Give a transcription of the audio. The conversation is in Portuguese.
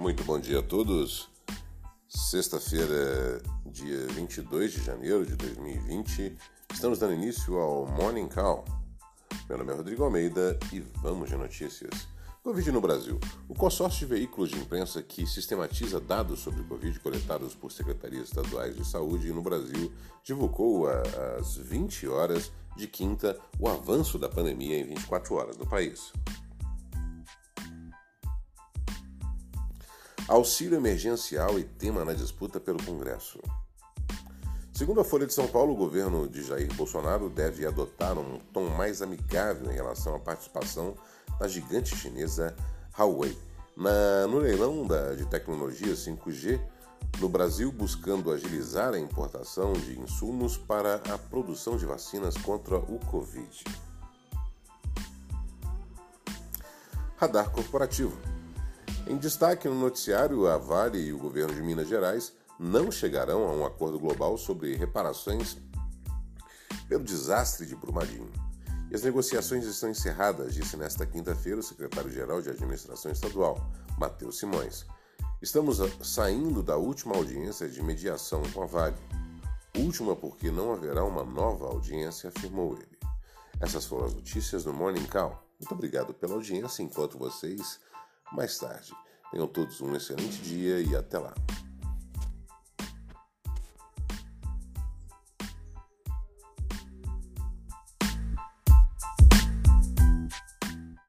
Muito bom dia a todos. Sexta-feira, dia 22 de janeiro de 2020, estamos dando início ao Morning Call. Meu nome é Rodrigo Almeida e vamos de notícias. Covid no Brasil. O consórcio de veículos de imprensa que sistematiza dados sobre Covid coletados por secretarias estaduais de saúde no Brasil divulgou às 20 horas de quinta o avanço da pandemia em 24 horas no país. Auxílio emergencial e tema na disputa pelo Congresso. Segundo a Folha de São Paulo, o governo de Jair Bolsonaro deve adotar um tom mais amigável em relação à participação da gigante chinesa Huawei na, no leilão da, de tecnologia 5G no Brasil, buscando agilizar a importação de insumos para a produção de vacinas contra o Covid. Radar corporativo. Em destaque no noticiário, a Vale e o governo de Minas Gerais não chegarão a um acordo global sobre reparações pelo desastre de Brumadinho. E as negociações estão encerradas, disse nesta quinta-feira o secretário-geral de Administração Estadual, Matheus Simões. Estamos saindo da última audiência de mediação com a Vale. Última porque não haverá uma nova audiência, afirmou ele. Essas foram as notícias do Morning Call. Muito obrigado pela audiência. Enquanto vocês mais tarde. Tenham todos um excelente dia e até lá.